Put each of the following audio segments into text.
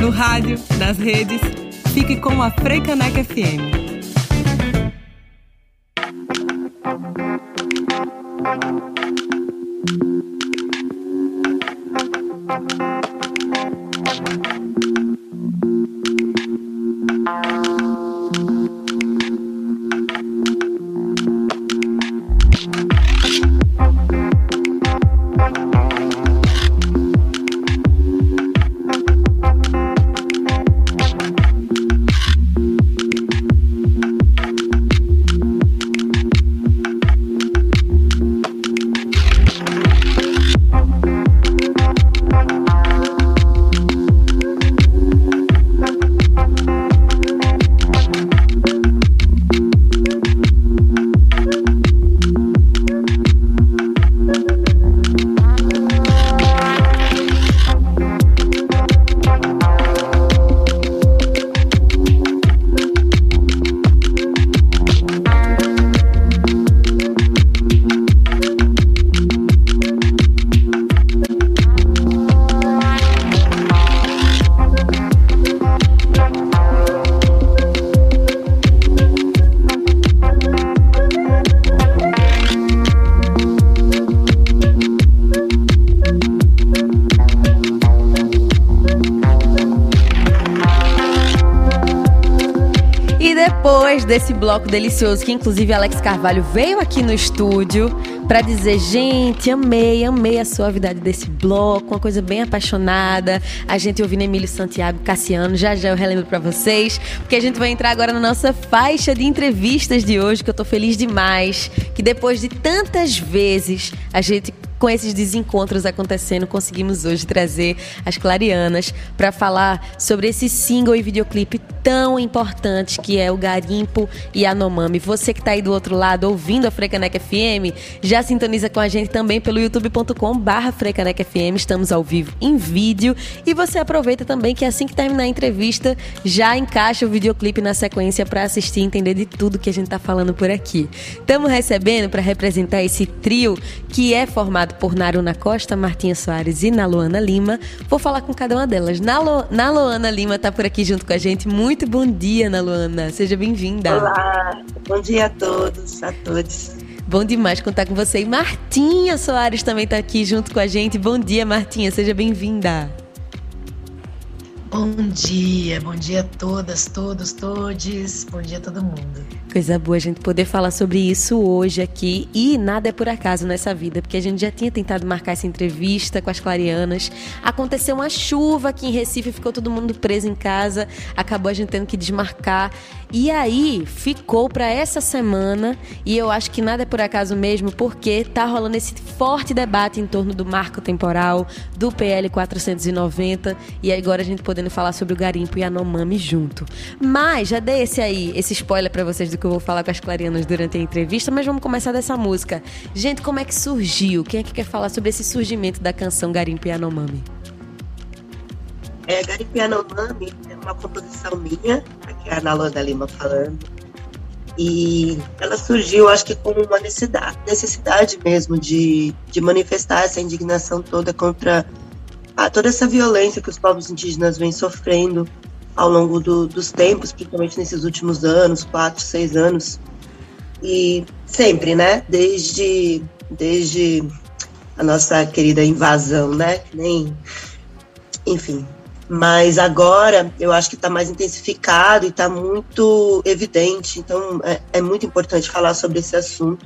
No rádio, nas redes, fique com a Freicaneca FM. Desse bloco delicioso, que inclusive Alex Carvalho veio aqui no estúdio para dizer: gente, amei, amei a suavidade desse bloco, uma coisa bem apaixonada. A gente ouvindo Emílio Santiago, Cassiano, já já eu relembro para vocês, porque a gente vai entrar agora na nossa faixa de entrevistas de hoje, que eu tô feliz demais, que depois de tantas vezes a gente com esses desencontros acontecendo, conseguimos hoje trazer as Clarianas para falar sobre esse single e videoclipe tão importante que é o Garimpo e a Nomami. Você que está aí do outro lado ouvindo a Frecanec FM, já sintoniza com a gente também pelo youtube.com barra Frecanec FM. Estamos ao vivo em vídeo e você aproveita também que assim que terminar a entrevista, já encaixa o videoclipe na sequência para assistir e entender de tudo que a gente está falando por aqui. Estamos recebendo para representar esse trio que é formado por Naruna Costa, Martinha Soares e Naluana Lima. Vou falar com cada uma delas. Nalo, Naluana Lima está por aqui junto com a gente. Muito bom dia, Naluana. Seja bem-vinda. Olá, bom dia a todos, a todos. Bom demais contar com você. E Martinha Soares também está aqui junto com a gente. Bom dia, Martinha. Seja bem-vinda. Bom dia, bom dia a todas, todos, todes, bom dia a todo mundo. Coisa boa a gente poder falar sobre isso hoje aqui e nada é por acaso nessa vida, porque a gente já tinha tentado marcar essa entrevista com as clarianas. Aconteceu uma chuva aqui em Recife, ficou todo mundo preso em casa, acabou a gente tendo que desmarcar. E aí ficou para essa semana, e eu acho que nada é por acaso mesmo, porque tá rolando esse forte debate em torno do marco temporal, do PL 490, e agora a gente podendo falar sobre o garimpo e a Nomami junto. Mas já dei esse aí, esse spoiler para vocês do que eu vou falar com as clarianas durante a entrevista, mas vamos começar dessa música. Gente, como é que surgiu? Quem é que quer falar sobre esse surgimento da canção Garimpo e Anomami? É, Garimpo e Anomami é uma composição minha, Ana Luana Lima falando. E ela surgiu, acho que com uma necessidade, necessidade mesmo de, de manifestar essa indignação toda contra a, toda essa violência que os povos indígenas vêm sofrendo ao longo do, dos tempos, principalmente nesses últimos anos, quatro, seis anos. E sempre, né? Desde, desde a nossa querida invasão, né? Nem, enfim. Mas agora eu acho que está mais intensificado e está muito evidente. Então é, é muito importante falar sobre esse assunto.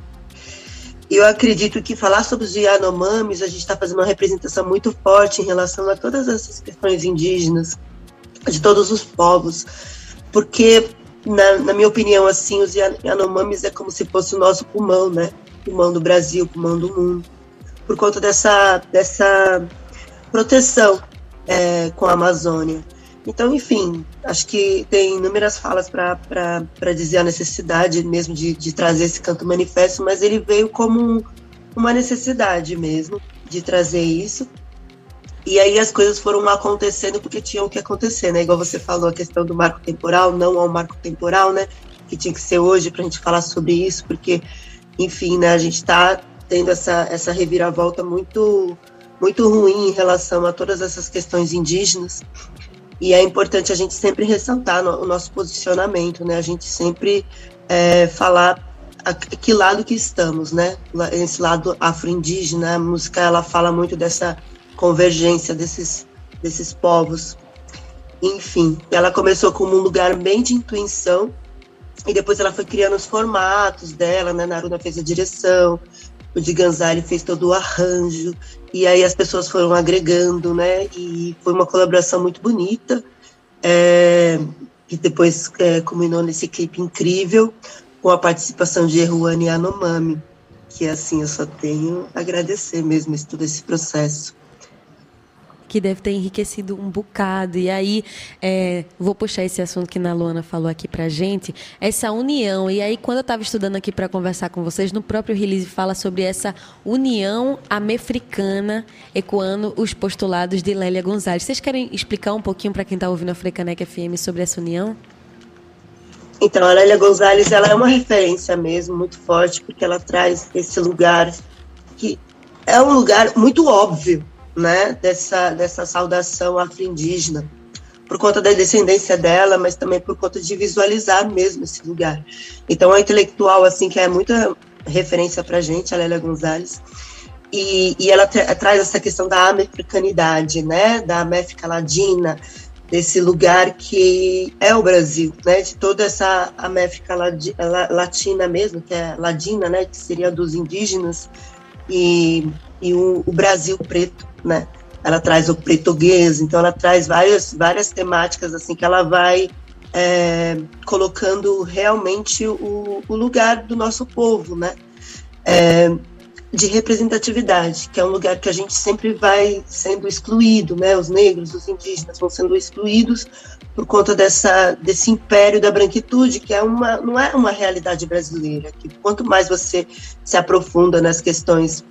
E eu acredito que falar sobre os Yanomamis, a gente está fazendo uma representação muito forte em relação a todas essas questões indígenas, de todos os povos, porque, na, na minha opinião, assim, os Yanomamis é como se fosse o nosso pulmão, né? Pulmão do Brasil, pulmão do mundo, por conta dessa, dessa proteção é, com a Amazônia. Então, enfim, acho que tem inúmeras falas para dizer a necessidade mesmo de, de trazer esse canto manifesto, mas ele veio como um, uma necessidade mesmo de trazer isso. E aí as coisas foram acontecendo porque tinham que acontecer, né? Igual você falou, a questão do marco temporal, não ao marco temporal, né? Que tinha que ser hoje para a gente falar sobre isso, porque, enfim, né? A gente está tendo essa, essa reviravolta muito, muito ruim em relação a todas essas questões indígenas. E é importante a gente sempre ressaltar no, o nosso posicionamento, né? A gente sempre é, falar a, que lado que estamos, né? Esse lado afro-indígena, a música ela fala muito dessa convergência desses, desses povos. Enfim, ela começou como um lugar bem de intuição, e depois ela foi criando os formatos dela, né? Naruna fez a direção, o de Ganzari fez todo o arranjo, e aí as pessoas foram agregando, né? E foi uma colaboração muito bonita, é, que depois é, culminou nesse clipe incrível, com a participação de Erwane Anomami, que assim eu só tenho a agradecer mesmo todo esse processo que deve ter enriquecido um bocado. E aí, é, vou puxar esse assunto que a Luana falou aqui pra gente, essa união. E aí, quando eu estava estudando aqui para conversar com vocês, no próprio release fala sobre essa união americana, ecoando os postulados de Lélia Gonzalez. Vocês querem explicar um pouquinho para quem está ouvindo a Frecanec FM sobre essa união? Então, a Lélia Gonzalez ela é uma referência mesmo, muito forte, porque ela traz esse lugar que é um lugar muito óbvio, né, dessa, dessa saudação afro-indígena, por conta da descendência dela, mas também por conta de visualizar mesmo esse lugar. Então, a intelectual, assim, que é muita referência para gente, a Lélia Gonzalez, e, e ela tra traz essa questão da americanidade, né, da América Latina, desse lugar que é o Brasil, né, de toda essa América Latina mesmo, que é ladina, né, que seria dos indígenas, e, e o, o Brasil preto, né? Ela traz o português, então ela traz várias, várias temáticas assim que ela vai é, colocando realmente o, o, lugar do nosso povo, né? É, de representatividade, que é um lugar que a gente sempre vai sendo excluído, né? Os negros, os indígenas vão sendo excluídos por conta dessa desse império da branquitude, que é uma não é uma realidade brasileira. Que quanto mais você se aprofunda nas questões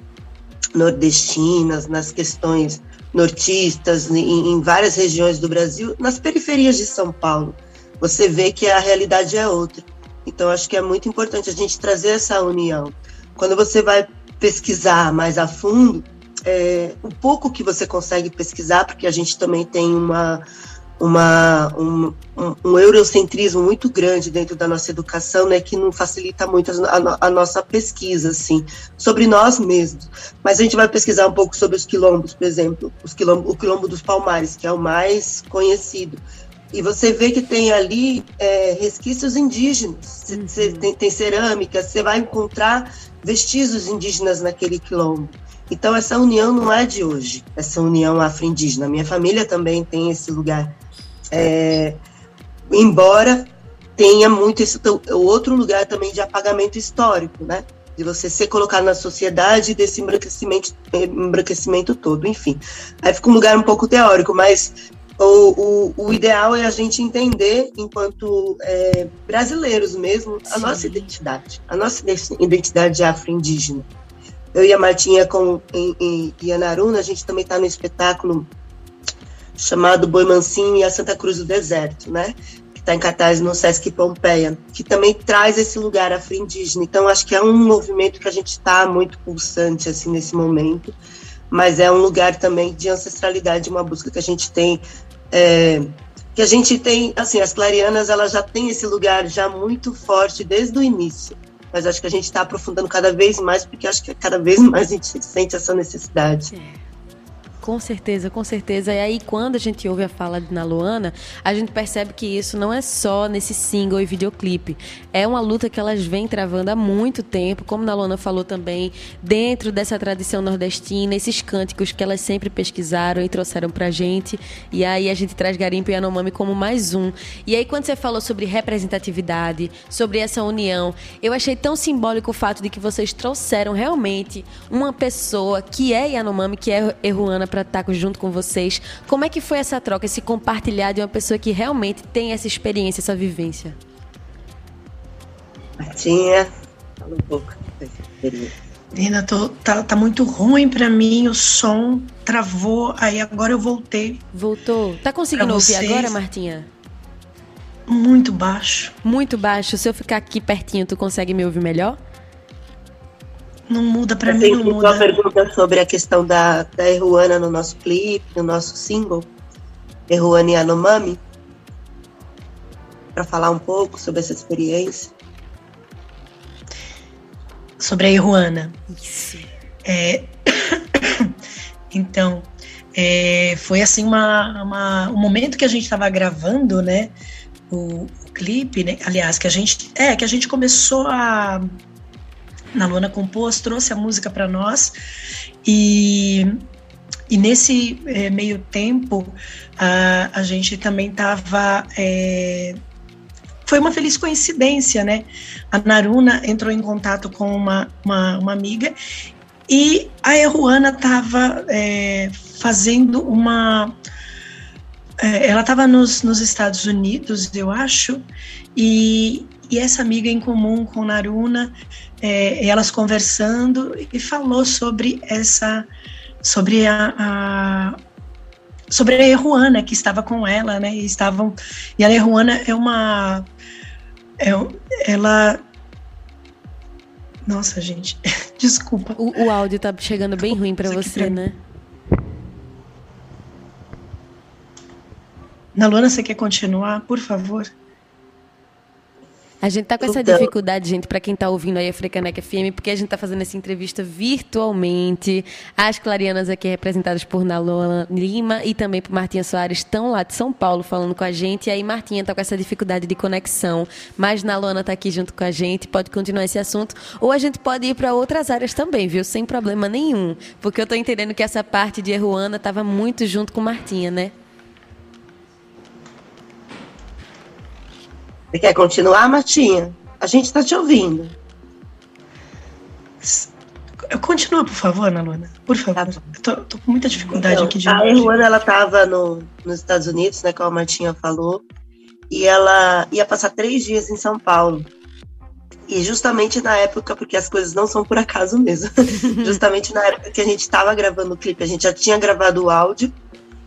nordestinas, nas questões nortistas, em, em, várias regiões do Brasil, nas periferias de São Paulo. Você vê que a realidade é outra. Então, acho que é muito importante a gente trazer essa união. Quando você vai pesquisar mais a fundo, é, o pouco que você consegue pesquisar, porque a gente também tem uma uma, um, um, eurocentrismo muito grande dentro da nossa educação, né, que não facilita muito a, a, nossa pesquisa, assim, sobre nós mesmos. Mas a gente vai pesquisar um pouco sobre os quilombos, por exemplo, os quilombo, o quilombo dos Palmares, que é o mais conhecido. E você vê que tem ali é, resquícios indígenas, uhum. tem, tem cerâmica, você vai encontrar vestígios indígenas naquele quilombo. Então, essa união não é de hoje, essa união afro-indígena. Minha família também tem esse lugar é, embora tenha muito esse outro lugar também de apagamento histórico, né? De você ser colocado na sociedade desse embranquecimento, embranquecimento todo, enfim. Aí fica um lugar um pouco teórico, mas o, o, o ideal é a gente entender, enquanto é, brasileiros mesmo, a Sim. nossa identidade, a nossa identidade afro-indígena. Eu e a Martinha com, em, em Yanaruna, a gente também está no espetáculo chamado Boi Mansinho e a Santa Cruz do Deserto, né? Que está em cartaz no Sesc Pompeia, que também traz esse lugar afro-indígena. Então, acho que é um movimento que a gente está muito pulsante, assim, nesse momento, mas é um lugar também de ancestralidade, uma busca que a gente tem. É, que a gente tem, assim, as clarianas, elas já têm esse lugar já muito forte desde o início, mas acho que a gente está aprofundando cada vez mais, porque acho que cada vez mais a gente sente essa necessidade. É. Com certeza, com certeza. E aí, quando a gente ouve a fala de Naluana, a gente percebe que isso não é só nesse single e videoclipe. É uma luta que elas vêm travando há muito tempo, como Naluana falou também, dentro dessa tradição nordestina, esses cânticos que elas sempre pesquisaram e trouxeram pra gente. E aí a gente traz Garimpo e Anomami como mais um. E aí, quando você falou sobre representatividade, sobre essa união, eu achei tão simbólico o fato de que vocês trouxeram realmente uma pessoa que é Yanomami, que é Erruana para estar junto com vocês. Como é que foi essa troca, esse compartilhar de uma pessoa que realmente tem essa experiência, essa vivência? Martinha, fala um pouco. Nina, tô, tá, tá muito ruim para mim, o som travou, aí agora eu voltei. Voltou. Tá conseguindo ouvir agora, Martinha? Muito baixo. Muito baixo. Se eu ficar aqui pertinho, tu consegue me ouvir melhor? Não muda para mim, não muda. uma pergunta sobre a questão da, da Erruana no nosso clipe, no nosso single. Erruana e Anomami, para falar um pouco sobre essa experiência. Sobre a Erruana. Isso. É... então, é, foi assim uma, uma, um momento que a gente estava gravando, né? O, o, clipe, né? Aliás, que a gente é que a gente começou a na Luana compôs, trouxe a música para nós e e nesse é, meio tempo a, a gente também estava é, foi uma feliz coincidência, né? A Naruna entrou em contato com uma, uma, uma amiga e a Erruana estava é, fazendo uma. Ela estava nos, nos Estados Unidos, eu acho, e, e essa amiga em comum com Naruna, é, elas conversando e falou sobre essa, sobre a, a sobre a Erruana que estava com ela, né? E estavam e a Erruana é uma é, ela nossa, gente, desculpa. O, o áudio tá chegando bem ruim para você, né? Na Luana, você quer continuar, por favor? A gente tá com essa então... dificuldade, gente, para quem tá ouvindo aí a Frecanec FM, porque a gente tá fazendo essa entrevista virtualmente. As clarianas aqui representadas por Nalona Lima e também por Martinha Soares estão lá de São Paulo falando com a gente. E aí Martinha tá com essa dificuldade de conexão, mas Nalona tá aqui junto com a gente, pode continuar esse assunto, ou a gente pode ir para outras áreas também, viu? Sem problema nenhum, porque eu tô entendendo que essa parte de Erruana tava muito junto com Martinha, né? Você quer continuar, Martinha? A gente está te ouvindo. Continua, por favor, Ana Luana. Por favor. Tá tô, tô, com muita dificuldade então, aqui de A Luana, ela estava no, nos Estados Unidos, né, como a Martinha falou, e ela ia passar três dias em São Paulo. E justamente na época, porque as coisas não são por acaso mesmo, justamente na época que a gente estava gravando o clipe, a gente já tinha gravado o áudio,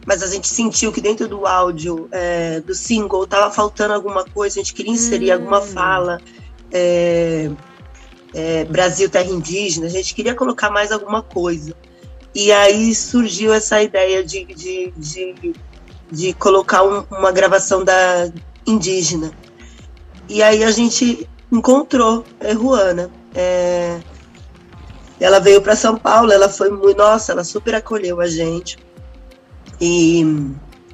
mas a gente sentiu que dentro do áudio é, do single estava faltando alguma coisa, a gente queria inserir hum. alguma fala. É, é, Brasil Terra Indígena, a gente queria colocar mais alguma coisa. E aí surgiu essa ideia de, de, de, de colocar um, uma gravação da indígena. E aí a gente encontrou a Ruana. É, ela veio para São Paulo, ela foi muito, nossa, ela super acolheu a gente. E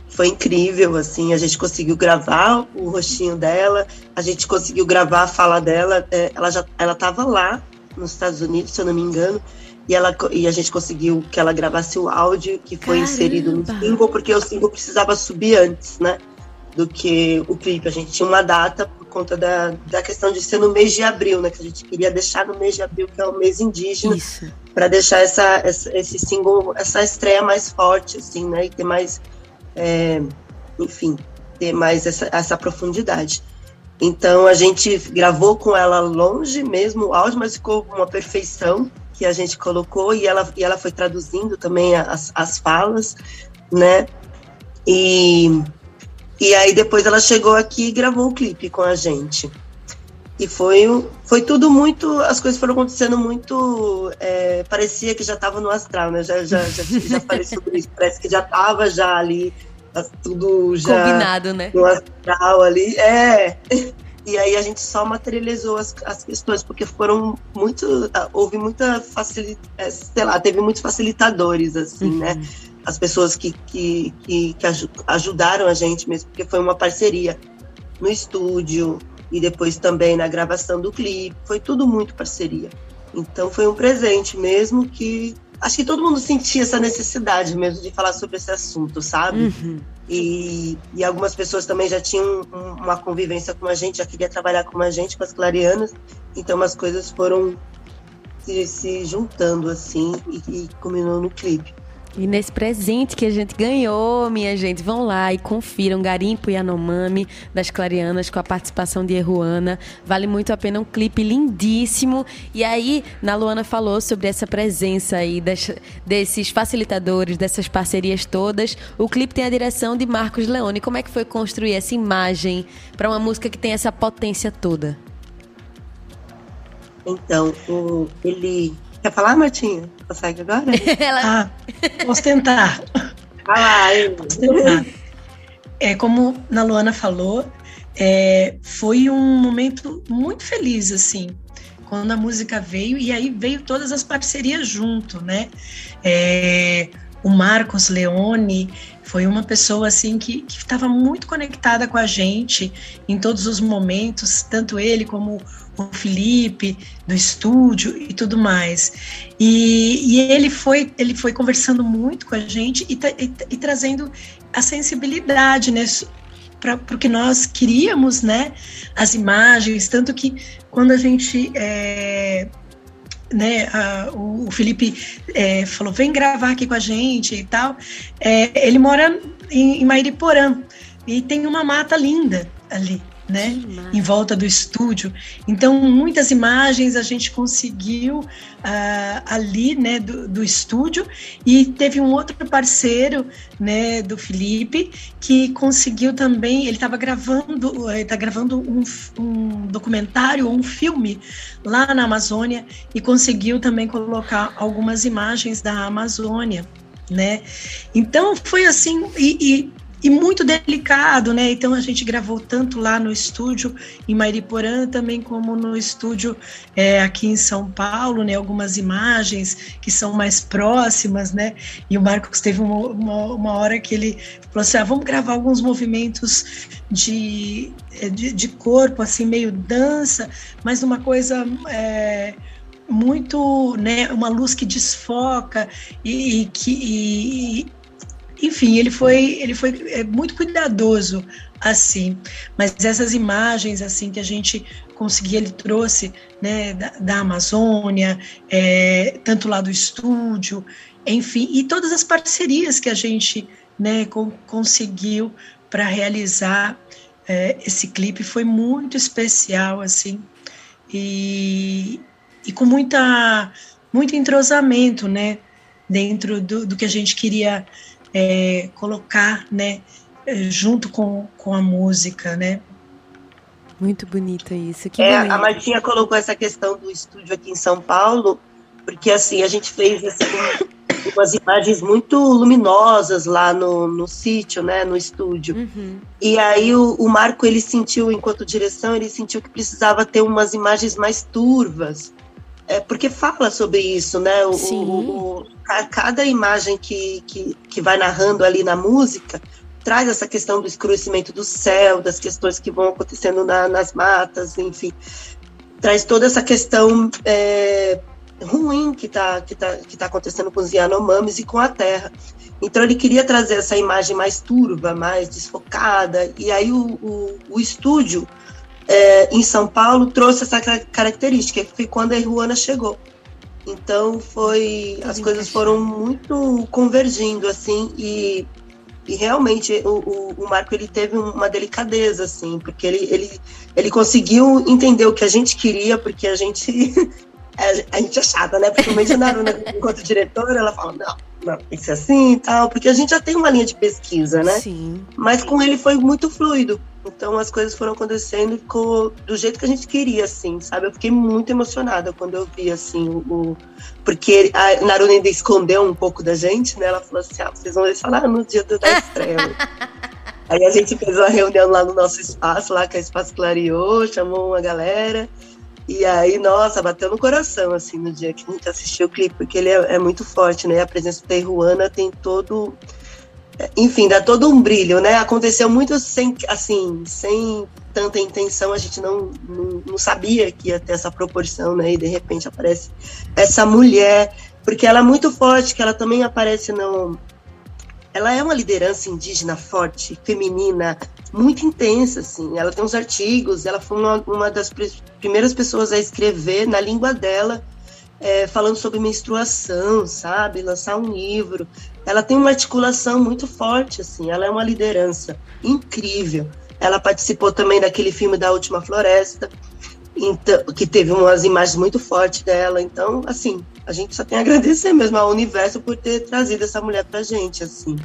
foi incrível, assim, a gente conseguiu gravar o rostinho dela, a gente conseguiu gravar a fala dela, é, ela já ela estava lá nos Estados Unidos, se eu não me engano, e, ela, e a gente conseguiu que ela gravasse o áudio que foi Caramba. inserido no single, porque o single precisava subir antes, né? Do que o clipe. A gente tinha uma data conta da, da questão de ser no mês de abril, né? Que a gente queria deixar no mês de abril, que é o mês indígena. Para deixar essa, essa, esse single, essa estreia mais forte, assim, né? E ter mais, é, enfim, ter mais essa, essa profundidade. Então a gente gravou com ela longe mesmo o áudio, mas ficou uma perfeição que a gente colocou e ela, e ela foi traduzindo também as, as falas, né? E, e aí depois ela chegou aqui e gravou o clipe com a gente. E foi, foi tudo muito. As coisas foram acontecendo muito. É, parecia que já estava no astral, né? Já, já, já, já falei sobre isso. Parece que já estava já ali, tá tudo já. Combinado, né? No astral ali. É. E aí a gente só materializou as, as questões, porque foram muito. Houve muita facilidade. É, sei lá, teve muitos facilitadores, assim, né? uhum. né? As pessoas que, que, que, que ajudaram a gente mesmo, porque foi uma parceria no estúdio, e depois também na gravação do clipe. Foi tudo muito parceria. Então foi um presente mesmo que acho que todo mundo sentia essa necessidade mesmo de falar sobre esse assunto, sabe? Uhum. E, e algumas pessoas também já tinham uma convivência com a gente, já queria trabalhar com a gente, com as clarianas. Então as coisas foram se, se juntando assim e, e culminou no clipe. E nesse presente que a gente ganhou, minha gente, vão lá e confiram Garimpo e Anomami das Clarianas com a participação de Erruana. Vale muito a pena, um clipe lindíssimo. E aí, na Luana falou sobre essa presença aí das, desses facilitadores, dessas parcerias todas. O clipe tem a direção de Marcos Leone. Como é que foi construir essa imagem para uma música que tem essa potência toda? Então, o, ele Quer falar, Martinha? Consegue agora? Ela... Ah, posso tentar. Vai lá, Posso tentar. é, como a Luana falou, é, foi um momento muito feliz, assim, quando a música veio, e aí veio todas as parcerias junto, né? É, o Marcos Leone foi uma pessoa assim que estava muito conectada com a gente em todos os momentos, tanto ele como o Felipe do estúdio e tudo mais. E, e ele foi ele foi conversando muito com a gente e, e, e trazendo a sensibilidade né, para o que nós queríamos, né? As imagens, tanto que quando a gente é, né, a, o, Felipe é, falou, vem gravar aqui com a gente e tal. É, ele mora em, em Mairiporã e tem uma mata linda ali né, em volta do estúdio. Então, muitas imagens a gente conseguiu uh, ali, né, do, do, estúdio. E teve um outro parceiro, né, do Felipe, que conseguiu também. Ele estava gravando, está gravando um, um documentário ou um filme lá na Amazônia e conseguiu também colocar algumas imagens da Amazônia né? Então foi assim, e, e, e muito delicado, né? Então a gente gravou tanto lá no estúdio em Mairiporã, também como no estúdio é, aqui em São Paulo, né? Algumas imagens que são mais próximas, né? E o Marcos teve uma, uma, uma hora que ele falou assim: ah, vamos gravar alguns movimentos de, é, de, de, corpo, assim, meio dança, mas uma coisa. É, muito, né, uma luz que desfoca e, e que e, enfim, ele foi, ele foi é, muito cuidadoso assim. Mas essas imagens assim que a gente conseguia, ele trouxe né, da, da Amazônia, é, tanto lá do estúdio, enfim, e todas as parcerias que a gente né, com, conseguiu para realizar é, esse clipe foi muito especial assim e, e com muita muito entrosamento, né, dentro do, do que a gente queria é, colocar, né, é, junto com, com a música, né? Muito bonito isso. Que é, bonito. A Martinha colocou essa questão do estúdio aqui em São Paulo, porque assim, a gente fez assim, umas imagens muito luminosas lá no, no sítio, né, no estúdio. Uhum. E aí o, o, Marco, ele sentiu, enquanto direção, ele sentiu que precisava ter umas imagens mais turvas, é, porque fala sobre isso, né? O, o, o, cada imagem que, que, que vai narrando ali na música traz essa questão do escurecimento do céu, das questões que vão acontecendo na, nas matas, enfim, traz toda essa questão é, ruim que está que tá, que tá acontecendo com os Yanomamis e com a Terra. Então ele queria trazer essa imagem mais turva, mais desfocada, e aí o, o, o estúdio é, em São Paulo trouxe essa característica, que foi quando a Ruana chegou. Então foi, as coisas foram muito convergindo assim e, e realmente o, o, o, Marco ele teve uma delicadeza assim, porque ele, ele, ele conseguiu entender o que a gente queria, porque a gente a gente é chata, né? Principalmente na Naruna, enquanto diretora, ela fala, não, não, tem que ser assim e tal, porque a gente já tem uma linha de pesquisa, né? Sim. Mas com ele foi muito fluido. Então as coisas foram acontecendo ficou do jeito que a gente queria, assim, sabe? Eu fiquei muito emocionada quando eu vi, assim, o. Porque a Naruna ainda escondeu um pouco da gente, né? Ela falou assim: ah, vocês vão deixar lá no dia da estreia. Aí a gente fez uma reunião lá no nosso espaço, lá que é o Espaço Clareou, chamou uma galera. E aí, nossa, bateu no coração, assim, no dia que a gente assistiu o clipe, porque ele é, é muito forte, né? A presença da Ruana tem todo. Enfim, dá todo um brilho, né? Aconteceu muito sem, assim, sem tanta intenção, a gente não, não, não sabia que ia ter essa proporção, né? E de repente aparece essa mulher, porque ela é muito forte, que ela também aparece no, ela é uma liderança indígena forte, feminina, muito intensa, assim. Ela tem uns artigos, ela foi uma, uma das primeiras pessoas a escrever na língua dela, é, falando sobre menstruação, sabe? Lançar um livro. Ela tem uma articulação muito forte, assim. Ela é uma liderança incrível. Ela participou também daquele filme da Última Floresta, então, que teve umas imagens muito fortes dela. Então, assim, a gente só tem a agradecer mesmo ao universo por ter trazido essa mulher pra gente, assim.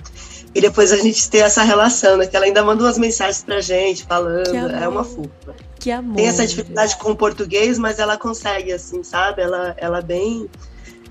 E depois a gente ter essa relação, né? Que ela ainda manda umas mensagens pra gente, falando, é uma fofa. Que amor. Tem essa dificuldade com o português, mas ela consegue, assim, sabe? Ela, ela bem...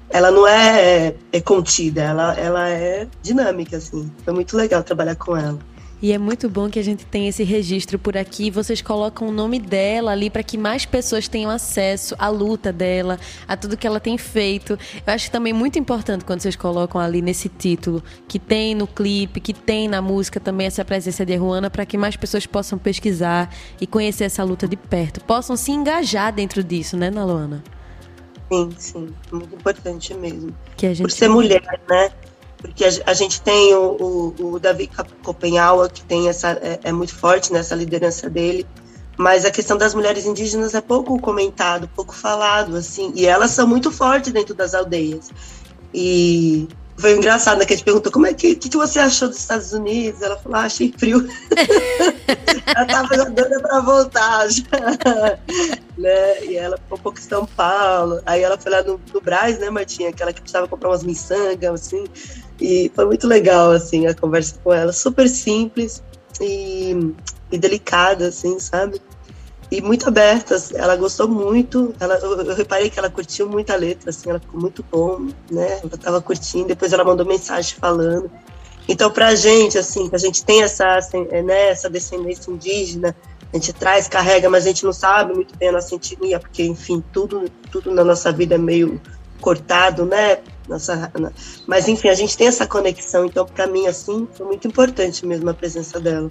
Ela não é, é contida, ela, ela é dinâmica, assim. Foi muito legal trabalhar com ela. E é muito bom que a gente tenha esse registro por aqui. Vocês colocam o nome dela ali para que mais pessoas tenham acesso à luta dela, a tudo que ela tem feito. Eu acho também muito importante quando vocês colocam ali nesse título, que tem no clipe, que tem na música também essa presença de Ruana, para que mais pessoas possam pesquisar e conhecer essa luta de perto, possam se engajar dentro disso, né, Naluana? Sim, sim, muito importante mesmo. Que a gente... Por ser mulher, né? porque a, a gente tem o, o, o Davi Copenhaua, que tem essa, é, é, muito forte nessa liderança dele, mas a questão das mulheres indígenas é pouco comentado, pouco falado, assim, e elas são muito fortes dentro das aldeias. E foi engraçado, né, que a gente perguntou como é que, que, que você achou dos Estados Unidos? Ela falou, ah, achei frio. ela tava doida para voltar já. né? E ela ficou um pouco em São Paulo. Aí ela foi lá no, no Braz, né, Martinha? Aquela que precisava comprar umas miçangas, assim. E foi muito legal, assim, a conversa com ela. Super simples e, e delicada, assim, sabe? E muito aberta. Ela gostou muito. Ela, eu, eu, reparei que ela curtiu muito a letra, assim, ela ficou muito bom, né? Ela tava curtindo. Depois ela mandou mensagem falando. Então, pra gente, assim, a gente tem essa, assim, né, essa descendência indígena, a gente traz, carrega, mas a gente não sabe muito bem a nossa etnia, porque, enfim, tudo, tudo na nossa vida é meio cortado, né? Nossa, mas enfim, a gente tem essa conexão, então para mim assim foi muito importante mesmo a presença dela.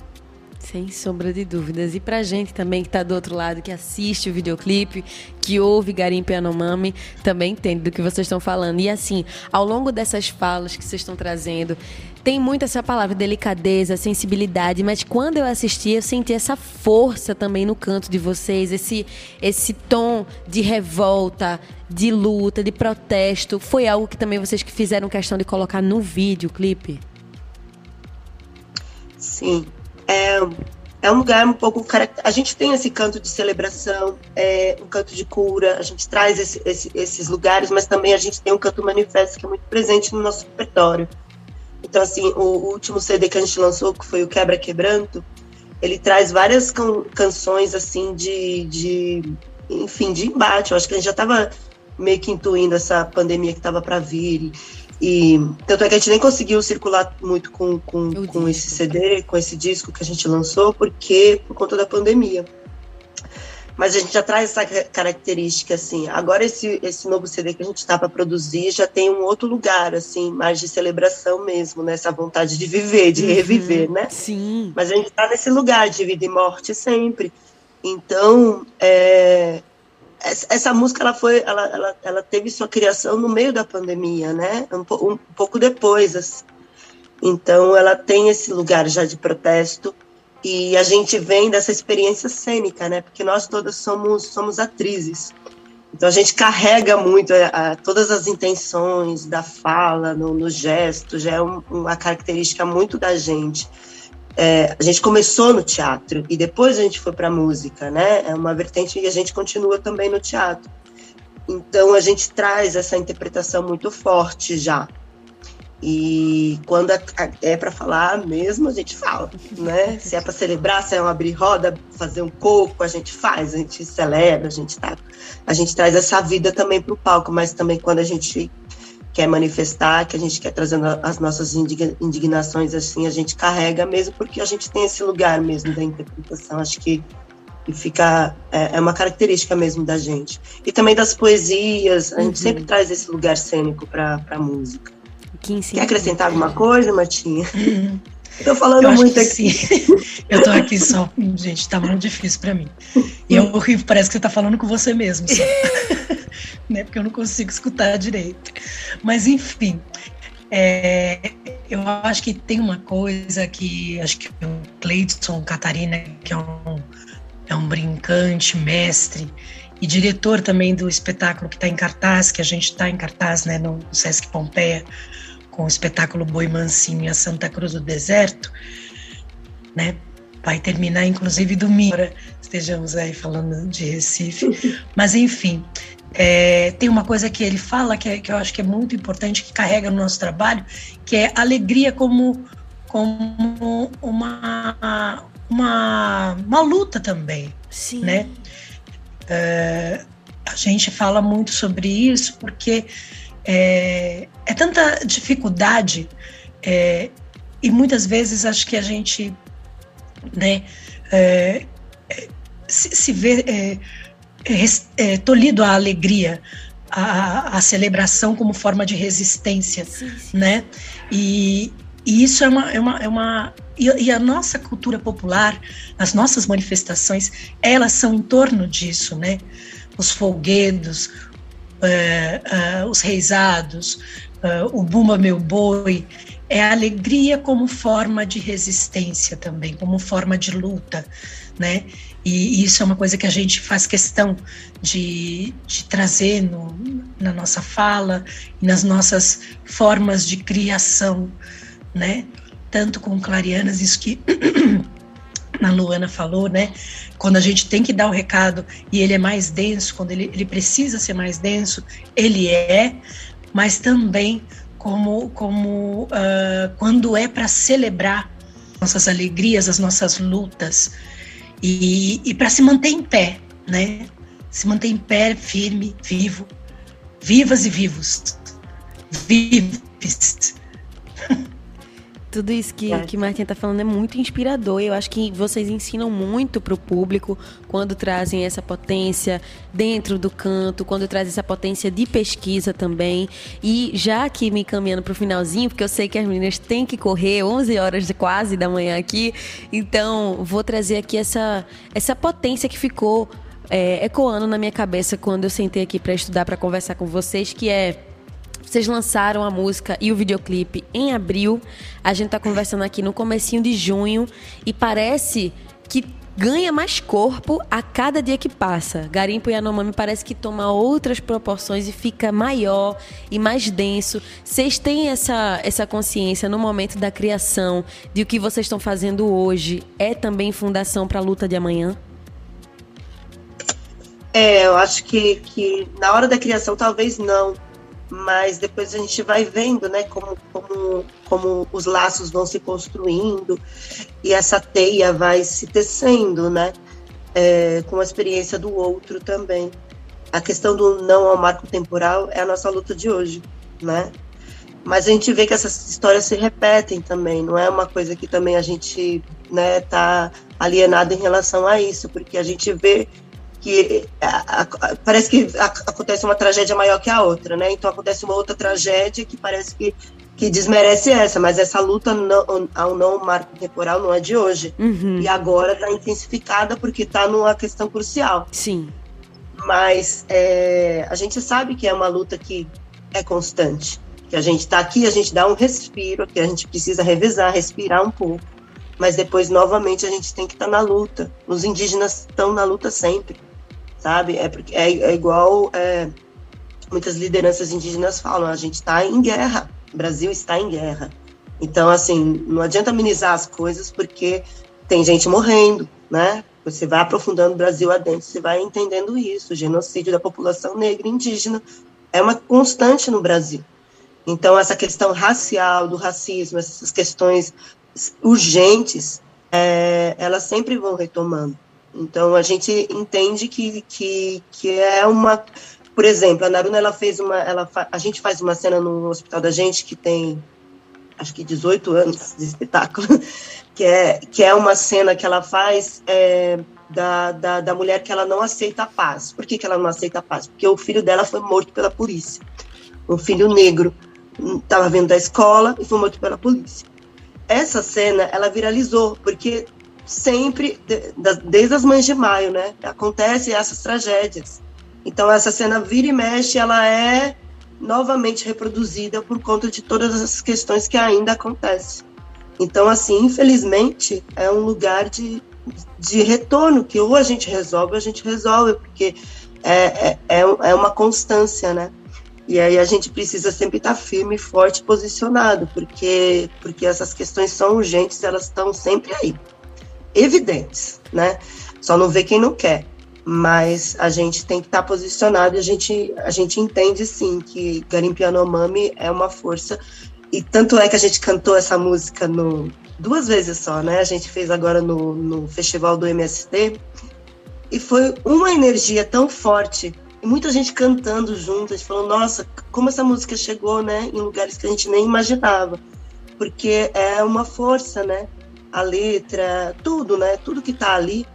Sem sombra de dúvidas. E pra gente também que tá do outro lado, que assiste o videoclipe, que ouve Garimpo Yanomami, também entende do que vocês estão falando. E assim, ao longo dessas falas que vocês estão trazendo, tem muito essa palavra delicadeza, sensibilidade, mas quando eu assisti, eu senti essa força também no canto de vocês, esse esse tom de revolta, de luta, de protesto. Foi algo que também vocês que fizeram questão de colocar no vídeo, clipe? Sim, é, é um lugar um pouco. A gente tem esse canto de celebração, é, um canto de cura, a gente traz esse, esse, esses lugares, mas também a gente tem um canto manifesto que é muito presente no nosso repertório. Então, assim, o, o último CD que a gente lançou, que foi o Quebra Quebranto, ele traz várias can, canções, assim, de, de. Enfim, de embate. Eu acho que a gente já estava meio que intuindo essa pandemia que estava para vir. E tanto é que a gente nem conseguiu circular muito com, com, com esse CD, com esse disco que a gente lançou, porque por conta da pandemia. Mas a gente já traz essa característica, assim. Agora, esse, esse novo CD que a gente está para produzir já tem um outro lugar, assim, mais de celebração mesmo, né? Essa vontade de viver, de uhum, reviver, né? Sim. Mas a gente está nesse lugar de vida e morte sempre. Então, é, essa música ela foi ela, ela, ela, teve sua criação no meio da pandemia né? Um, um, pouco depois assim. então ela tem esse lugar já de protesto e a gente vem dessa experiência cênica né? Porque nós todas somos somos atrizes. Então a gente carrega muito a, a, todas as intenções da fala no, no gesto já é um, uma característica muito da gente é, a gente começou no teatro e depois a gente foi para música, né? É uma vertente e a gente continua também no teatro. Então a gente traz essa interpretação muito forte já. E quando é para falar mesmo, a gente fala, né? Se é para celebrar, se é um abrir roda, fazer um coco, a gente faz, a gente celebra, a gente tá, a gente traz essa vida também para o palco, mas também quando a gente quer manifestar, que a gente quer trazer as nossas indignações assim, a gente carrega mesmo porque a gente tem esse lugar mesmo da interpretação. Acho que e fica é, é, uma característica mesmo da gente e também das poesias a gente uhum. sempre traz esse lugar cênico para a música quer acrescentar alguma coisa Martinha uhum. Tô falando eu muito aqui. Sim. Eu tô aqui só. Gente, tá muito difícil para mim. E eu rio, parece que você tá falando com você mesmo. Só. né? Porque eu não consigo escutar direito. Mas, enfim. É, eu acho que tem uma coisa que acho que o Cleiton Catarina, que é um, é um brincante, mestre e diretor também do espetáculo que está em cartaz, que a gente está em cartaz né, no Sesc Pompeia, com o espetáculo Boi Mansinho e a Santa Cruz do Deserto, né? Vai terminar, inclusive, domingo. Estejamos aí falando de Recife. Mas, enfim, é, tem uma coisa que ele fala que, é, que eu acho que é muito importante, que carrega no nosso trabalho, que é alegria como, como uma, uma, uma luta também. Sim. Né? É, a gente fala muito sobre isso porque é, é tanta dificuldade é, e muitas vezes acho que a gente né, é, é se, se vê é, é, tolhido a alegria, a, a, celebração como forma de resistência, sim, sim. né? E, e, isso é uma, é uma, é uma e, a nossa cultura popular, as nossas manifestações, elas são em torno disso, né? Os folguedos, é, os reisados, é, o Bumba Meu Boi, é a alegria como forma de resistência também, como forma de luta, né? E isso é uma coisa que a gente faz questão de, de trazer no, na nossa fala e nas nossas formas de criação, né? Tanto com clarianas, isso que a Luana falou, né? Quando a gente tem que dar o recado e ele é mais denso, quando ele, ele precisa ser mais denso, ele é, mas também como, como uh, quando é para celebrar nossas alegrias, as nossas lutas, e, e para se manter em pé, né? Se manter em pé, firme, vivo, vivas e vivos, vives. Tudo isso que, é. que Martinha está falando é muito inspirador. Eu acho que vocês ensinam muito para o público quando trazem essa potência dentro do canto, quando trazem essa potência de pesquisa também. E já que me caminhando para o finalzinho, porque eu sei que as meninas têm que correr 11 horas de quase da manhã aqui, então vou trazer aqui essa, essa potência que ficou é, ecoando na minha cabeça quando eu sentei aqui para estudar, para conversar com vocês, que é vocês lançaram a música e o videoclipe em abril. A gente tá conversando aqui no comecinho de junho e parece que ganha mais corpo a cada dia que passa. Garimpo Yanomami parece que toma outras proporções e fica maior e mais denso. Vocês têm essa, essa consciência no momento da criação de o que vocês estão fazendo hoje é também fundação para a luta de amanhã? É, eu acho que, que na hora da criação talvez não, mas depois a gente vai vendo, né, como, como, como os laços vão se construindo e essa teia vai se tecendo, né, é, com a experiência do outro também. A questão do não ao marco temporal é a nossa luta de hoje, né? Mas a gente vê que essas histórias se repetem também, não é uma coisa que também a gente, né, tá alienado em relação a isso, porque a gente vê que a, a, parece que a, acontece uma tragédia maior que a outra, né? Então acontece uma outra tragédia que parece que, que desmerece essa, mas essa luta não, ao não marco temporal não é de hoje. Uhum. E agora está intensificada porque está numa questão crucial. Sim. Mas é, a gente sabe que é uma luta que é constante. Que a gente está aqui, a gente dá um respiro, que a gente precisa revisar, respirar um pouco. Mas depois, novamente, a gente tem que estar tá na luta. Os indígenas estão na luta sempre sabe? É, é, é igual é, muitas lideranças indígenas falam, a gente está em guerra, o Brasil está em guerra. Então, assim, não adianta amenizar as coisas porque tem gente morrendo, né? Você vai aprofundando o Brasil adentro, você vai entendendo isso. O genocídio da população negra e indígena é uma constante no Brasil. Então, essa questão racial, do racismo, essas questões urgentes, é, elas sempre vão retomando. Então a gente entende que, que, que é uma, por exemplo, a Naruna ela fez uma, ela a gente faz uma cena no hospital da gente que tem acho que 18 anos de espetáculo, que é que é uma cena que ela faz é, da, da, da, mulher que ela não aceita a paz. Por que, que ela não aceita a paz? Porque o filho dela foi morto pela polícia. Um filho negro estava vindo da escola e foi morto pela polícia. Essa cena ela viralizou porque sempre, desde as mães de maio, né? Acontecem essas tragédias. Então, essa cena vira e mexe, ela é novamente reproduzida por conta de todas essas questões que ainda acontecem. Então, assim, infelizmente, é um lugar de, de retorno, que ou a gente resolve ou a gente resolve, porque é, é, é, é uma constância, né? E aí a gente precisa sempre estar firme, forte, posicionado, porque, porque essas questões são urgentes, elas estão sempre aí evidentes, né? Só não vê quem não quer. Mas a gente tem que estar tá posicionado e a gente, a gente entende sim que Garimpo Yanomami é uma força. E tanto é que a gente cantou essa música no, duas vezes só, né? A gente fez agora no, no festival do MST. E foi uma energia tão forte muita gente cantando gente falou, nossa, como essa música chegou, né, em lugares que a gente nem imaginava, porque é uma força, né, a letra, tudo, né? Tudo que está ali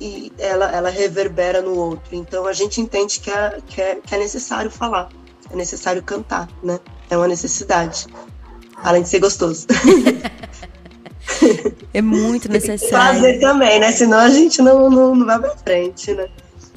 e ela, ela reverbera no outro. Então a gente entende que é, que é, que é necessário falar, é necessário cantar, né? É uma necessidade, além de ser gostoso. É muito necessário. Fazer também, né? Senão a gente não, não, não vai pra frente, né?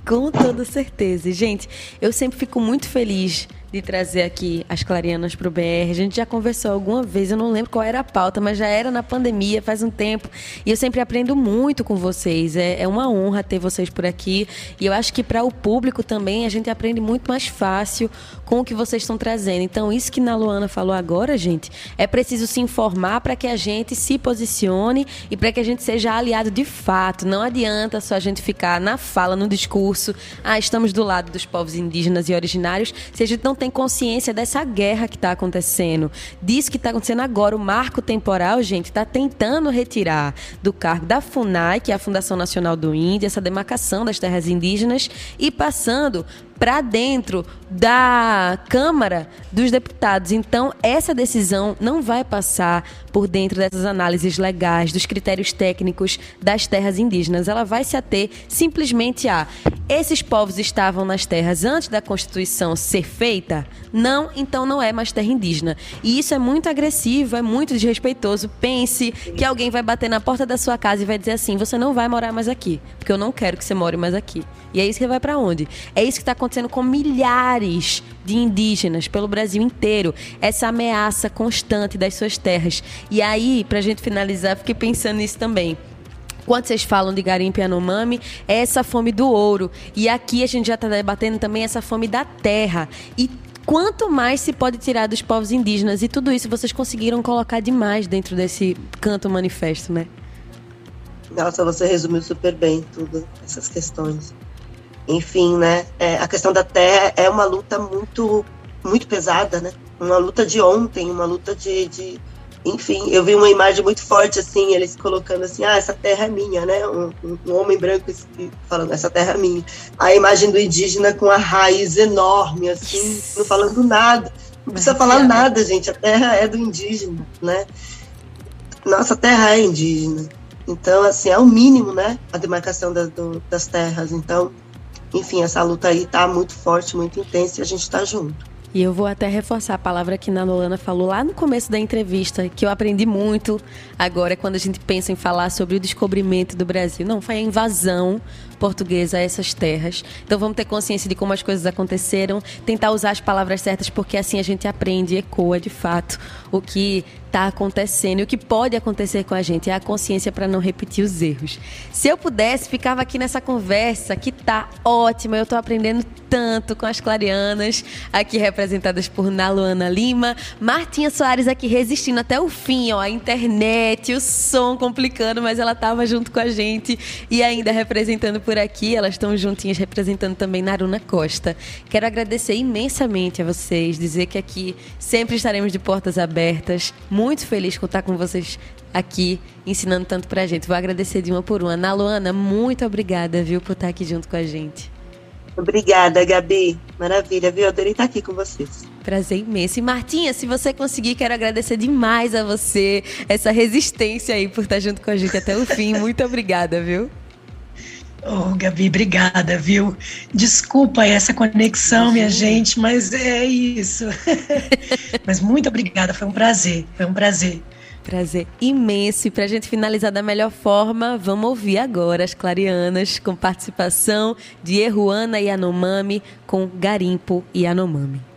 Com toda certeza. Gente, eu sempre fico muito feliz de trazer aqui as clarianas para o BR. A gente já conversou alguma vez, eu não lembro qual era a pauta, mas já era na pandemia, faz um tempo. E eu sempre aprendo muito com vocês. É, é uma honra ter vocês por aqui. E eu acho que para o público também a gente aprende muito mais fácil com o que vocês estão trazendo. Então, isso que na Luana falou agora, gente, é preciso se informar para que a gente se posicione e para que a gente seja aliado de fato. Não adianta só a gente ficar na fala, no discurso, ah, estamos do lado dos povos indígenas e originários, se a gente não tem consciência dessa guerra que está acontecendo, disso que está acontecendo agora. O marco temporal, gente, está tentando retirar do cargo da FUNAI, que é a Fundação Nacional do Índio, essa demarcação das terras indígenas, e passando para dentro da Câmara dos Deputados. Então, essa decisão não vai passar por dentro dessas análises legais, dos critérios técnicos das terras indígenas. Ela vai se ater simplesmente a esses povos estavam nas terras antes da Constituição ser feita? Não, então não é mais terra indígena. E isso é muito agressivo, é muito desrespeitoso. Pense que alguém vai bater na porta da sua casa e vai dizer assim: você não vai morar mais aqui, porque eu não quero que você more mais aqui. E é isso que vai para onde? É isso que está acontecendo com milhares de indígenas pelo Brasil inteiro. Essa ameaça constante das suas terras. E aí, para a gente finalizar, fiquei pensando nisso também quando vocês falam de garimpo e anomami, é essa fome do ouro. E aqui a gente já está debatendo também essa fome da terra. E quanto mais se pode tirar dos povos indígenas. E tudo isso vocês conseguiram colocar demais dentro desse canto manifesto, né? Nossa, você resumiu super bem tudo, essas questões. Enfim, né? É, a questão da terra é uma luta muito, muito pesada, né? Uma luta de ontem, uma luta de, de enfim, eu vi uma imagem muito forte, assim, eles colocando assim, ah, essa terra é minha, né? Um, um, homem branco falando, essa terra é minha. A imagem do indígena com a raiz enorme, assim, não falando nada. Não precisa falar nada, gente, a terra é do indígena, né? Nossa terra é indígena. Então, assim, é o mínimo, né? A demarcação da, do, das terras. Então, enfim, essa luta aí tá muito forte, muito intensa e a gente tá junto. E eu vou até reforçar a palavra que a Nolana falou lá no começo da entrevista, que eu aprendi muito agora quando a gente pensa em falar sobre o descobrimento do Brasil. Não, foi a invasão portuguesa a essas terras. Então vamos ter consciência de como as coisas aconteceram, tentar usar as palavras certas, porque assim a gente aprende e ecoa de fato o que está acontecendo e o que pode acontecer com a gente. É a consciência para não repetir os erros. Se eu pudesse, ficava aqui nessa conversa que tá ótima. Eu estou aprendendo tanto com as clarianas, aqui representadas por Naluana Lima, Martinha Soares aqui resistindo até o fim, ó, a internet, o som complicando, mas ela estava junto com a gente e ainda representando por aqui. Elas estão juntinhas representando também Naruna Costa. Quero agradecer imensamente a vocês, dizer que aqui sempre estaremos de portas abertas. Muito feliz com estar com vocês aqui ensinando tanto pra gente. Vou agradecer de uma por uma. Na Luana, muito obrigada, viu, por estar aqui junto com a gente. Obrigada, Gabi. Maravilha, viu? Adorei estar aqui com vocês. Prazer imenso. E Martinha, se você conseguir, quero agradecer demais a você, essa resistência aí por estar junto com a gente até o fim. Muito obrigada, viu? Oh, Gabi, obrigada, viu? Desculpa essa conexão, minha gente, mas é isso. mas muito obrigada, foi um prazer, foi um prazer. Prazer imenso. E para a gente finalizar da melhor forma, vamos ouvir agora as Clarianas com participação de Erruana Yanomami com Garimpo Yanomami.